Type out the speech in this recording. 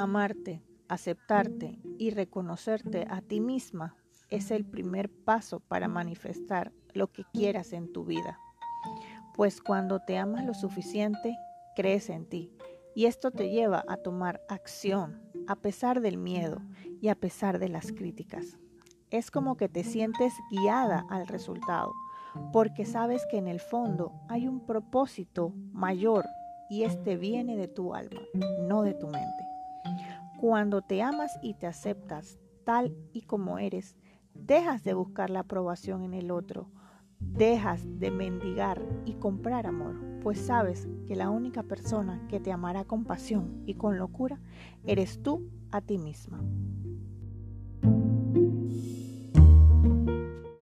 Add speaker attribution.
Speaker 1: Amarte, aceptarte y reconocerte a ti misma es el primer paso para manifestar lo que quieras en tu vida. Pues cuando te amas lo suficiente, crees en ti. Y esto te lleva a tomar acción a pesar del miedo y a pesar de las críticas. Es como que te sientes guiada al resultado, porque sabes que en el fondo hay un propósito mayor y este viene de tu alma, no de tu mente. Cuando te amas y te aceptas tal y como eres, dejas de buscar la aprobación en el otro, dejas de mendigar y comprar amor, pues sabes que la única persona que te amará con pasión y con locura eres tú a ti misma.